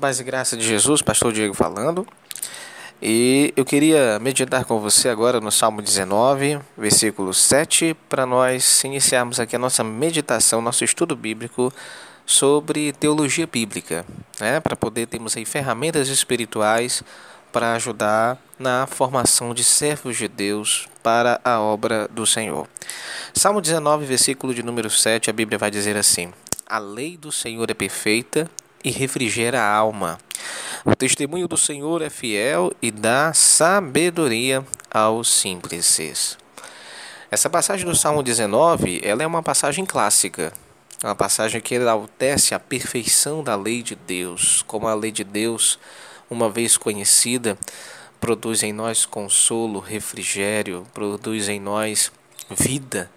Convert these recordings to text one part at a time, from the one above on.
Paz e graça de Jesus, Pastor Diego falando. E eu queria meditar com você agora no Salmo 19, versículo 7, para nós iniciarmos aqui a nossa meditação, nosso estudo bíblico sobre teologia bíblica, né? para poder termos aí ferramentas espirituais para ajudar na formação de servos de Deus para a obra do Senhor. Salmo 19, versículo de número 7, a Bíblia vai dizer assim: A lei do Senhor é perfeita e refrigera a alma. O testemunho do Senhor é fiel e dá sabedoria aos simples. Essa passagem do Salmo 19, ela é uma passagem clássica, uma passagem que enaltece a perfeição da lei de Deus, como a lei de Deus, uma vez conhecida, produz em nós consolo, refrigério, produz em nós vida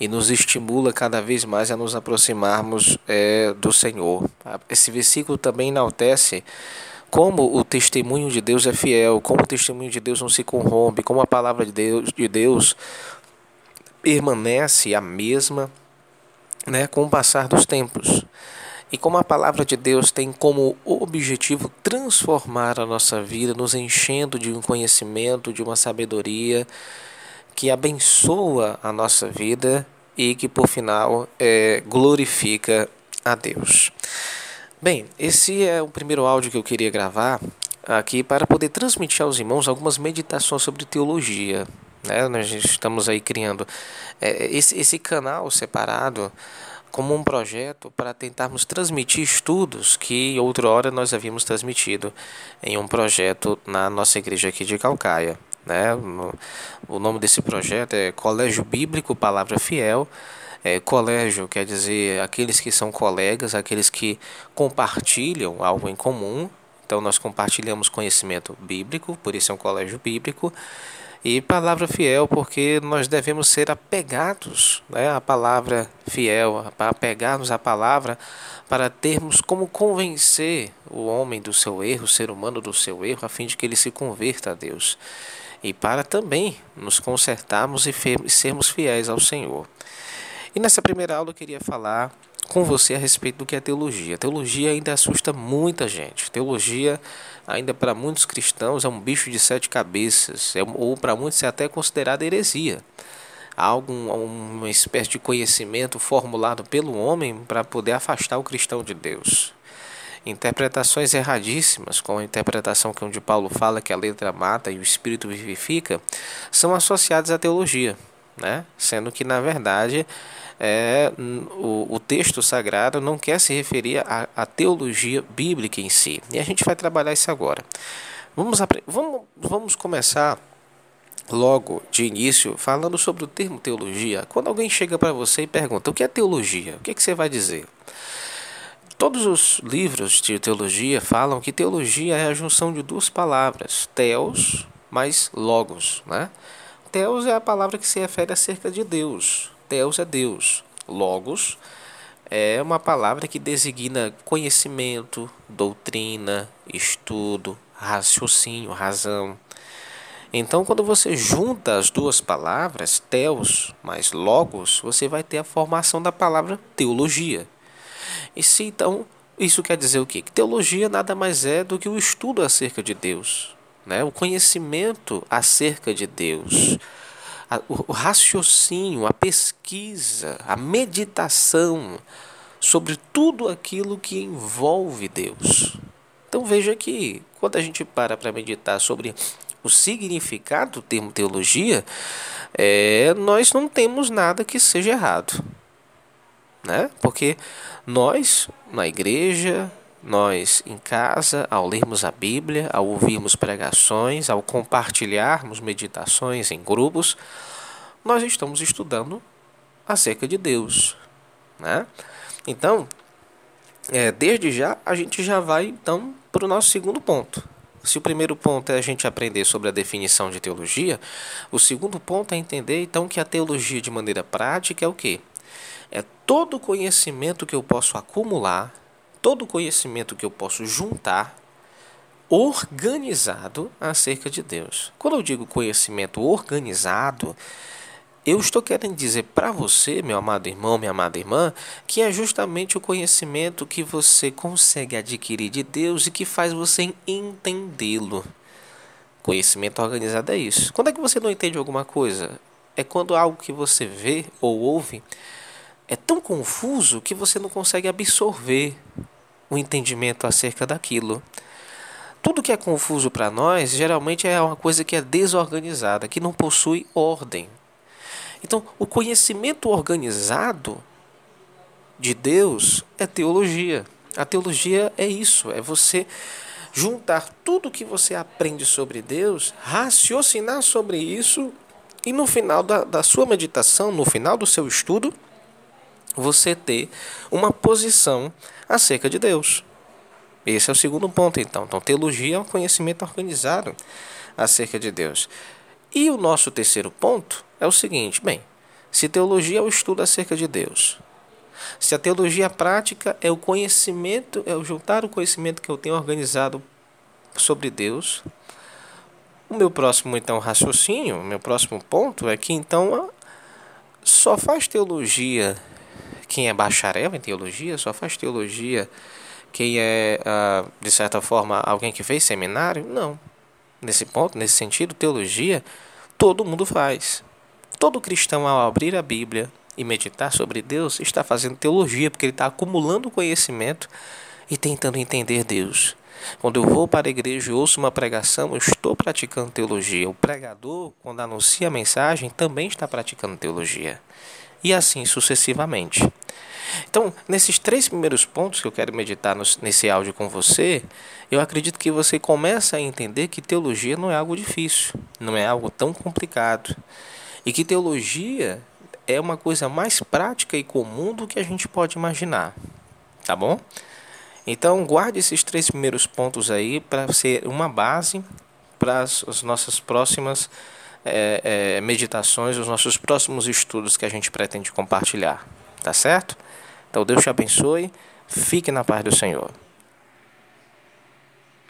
e nos estimula cada vez mais a nos aproximarmos é, do Senhor. Esse versículo também enaltece como o testemunho de Deus é fiel, como o testemunho de Deus não se corrompe, como a palavra de Deus, de Deus permanece a mesma né, com o passar dos tempos. E como a palavra de Deus tem como objetivo transformar a nossa vida, nos enchendo de um conhecimento, de uma sabedoria, que abençoa a nossa vida e que, por final, é, glorifica a Deus. Bem, esse é o primeiro áudio que eu queria gravar aqui para poder transmitir aos irmãos algumas meditações sobre teologia. Né? Nós estamos aí criando é, esse, esse canal separado como um projeto para tentarmos transmitir estudos que outrora nós havíamos transmitido em um projeto na nossa igreja aqui de Calcaia. Né? O nome desse projeto é Colégio Bíblico Palavra Fiel. É, colégio quer dizer aqueles que são colegas, aqueles que compartilham algo em comum. Então, nós compartilhamos conhecimento bíblico, por isso é um colégio bíblico. E palavra fiel, porque nós devemos ser apegados né, à palavra fiel, apegarmos à palavra para termos como convencer o homem do seu erro, o ser humano do seu erro, a fim de que ele se converta a Deus e para também nos consertarmos e sermos fiéis ao Senhor. E nessa primeira aula eu queria falar com você a respeito do que é teologia. Teologia ainda assusta muita gente. Teologia, ainda para muitos cristãos, é um bicho de sete cabeças, é, ou para muitos é até considerada heresia. Algo, uma espécie de conhecimento formulado pelo homem para poder afastar o cristão de Deus. Interpretações erradíssimas, como a interpretação que onde Paulo fala que a letra mata e o espírito vivifica, são associadas à teologia, né? sendo que, na verdade, é, o, o texto sagrado não quer se referir à, teologia bíblica em si. E a gente vai trabalhar isso agora. Vamos, vamos, vamos começar logo de início falando sobre o termo teologia. Quando alguém chega para você e pergunta o que é teologia, o que, é que você vai dizer? Todos os livros de teologia falam que teologia é a junção de duas palavras, teos mais logos. Né? Teos é a palavra que se refere acerca de Deus. Teos é Deus. Logos é uma palavra que designa conhecimento, doutrina, estudo, raciocínio, razão. Então, quando você junta as duas palavras, teos mais logos, você vai ter a formação da palavra teologia. E se então, isso quer dizer o quê? Que teologia nada mais é do que o estudo acerca de Deus, né? o conhecimento acerca de Deus, o raciocínio, a pesquisa, a meditação sobre tudo aquilo que envolve Deus. Então veja que quando a gente para para meditar sobre o significado do termo teologia, é, nós não temos nada que seja errado né? Porque nós, na igreja, nós em casa, ao lermos a Bíblia, ao ouvirmos pregações, ao compartilharmos meditações em grupos, nós estamos estudando acerca de Deus, né? Então, é, desde já a gente já vai então para o nosso segundo ponto. Se o primeiro ponto é a gente aprender sobre a definição de teologia, o segundo ponto é entender então que a teologia de maneira prática é o quê? É todo o conhecimento que eu posso acumular, todo o conhecimento que eu posso juntar, organizado acerca de Deus. Quando eu digo conhecimento organizado, eu estou querendo dizer para você, meu amado irmão, minha amada irmã, que é justamente o conhecimento que você consegue adquirir de Deus e que faz você entendê-lo. Conhecimento organizado é isso. Quando é que você não entende alguma coisa? É quando algo que você vê ou ouve é tão confuso que você não consegue absorver o entendimento acerca daquilo. Tudo que é confuso para nós geralmente é uma coisa que é desorganizada, que não possui ordem. Então, o conhecimento organizado de Deus é teologia. A teologia é isso, é você juntar tudo que você aprende sobre Deus, raciocinar sobre isso e no final da, da sua meditação, no final do seu estudo, você ter uma posição acerca de Deus. Esse é o segundo ponto, então. Então, teologia é um conhecimento organizado acerca de Deus. E o nosso terceiro ponto é o seguinte: bem, se teologia é o estudo acerca de Deus, se a teologia prática é o conhecimento, é o juntar o conhecimento que eu tenho organizado sobre Deus, o meu próximo então raciocínio, o meu próximo ponto é que então só faz teologia quem é bacharel em teologia, só faz teologia quem é, ah, de certa forma, alguém que fez seminário? Não. Nesse ponto, nesse sentido, teologia, todo mundo faz. Todo cristão, ao abrir a Bíblia e meditar sobre Deus, está fazendo teologia, porque ele está acumulando conhecimento e tentando entender Deus. Quando eu vou para a igreja e ouço uma pregação, eu estou praticando teologia. O pregador, quando anuncia a mensagem, também está praticando teologia. E assim sucessivamente. Então, nesses três primeiros pontos que eu quero meditar nesse áudio com você, eu acredito que você começa a entender que teologia não é algo difícil, não é algo tão complicado. E que teologia é uma coisa mais prática e comum do que a gente pode imaginar. Tá bom? Então, guarde esses três primeiros pontos aí para ser uma base para as nossas próximas é, é, meditações, os nossos próximos estudos que a gente pretende compartilhar. Tá certo? Então Deus te abençoe. Fique na paz do Senhor.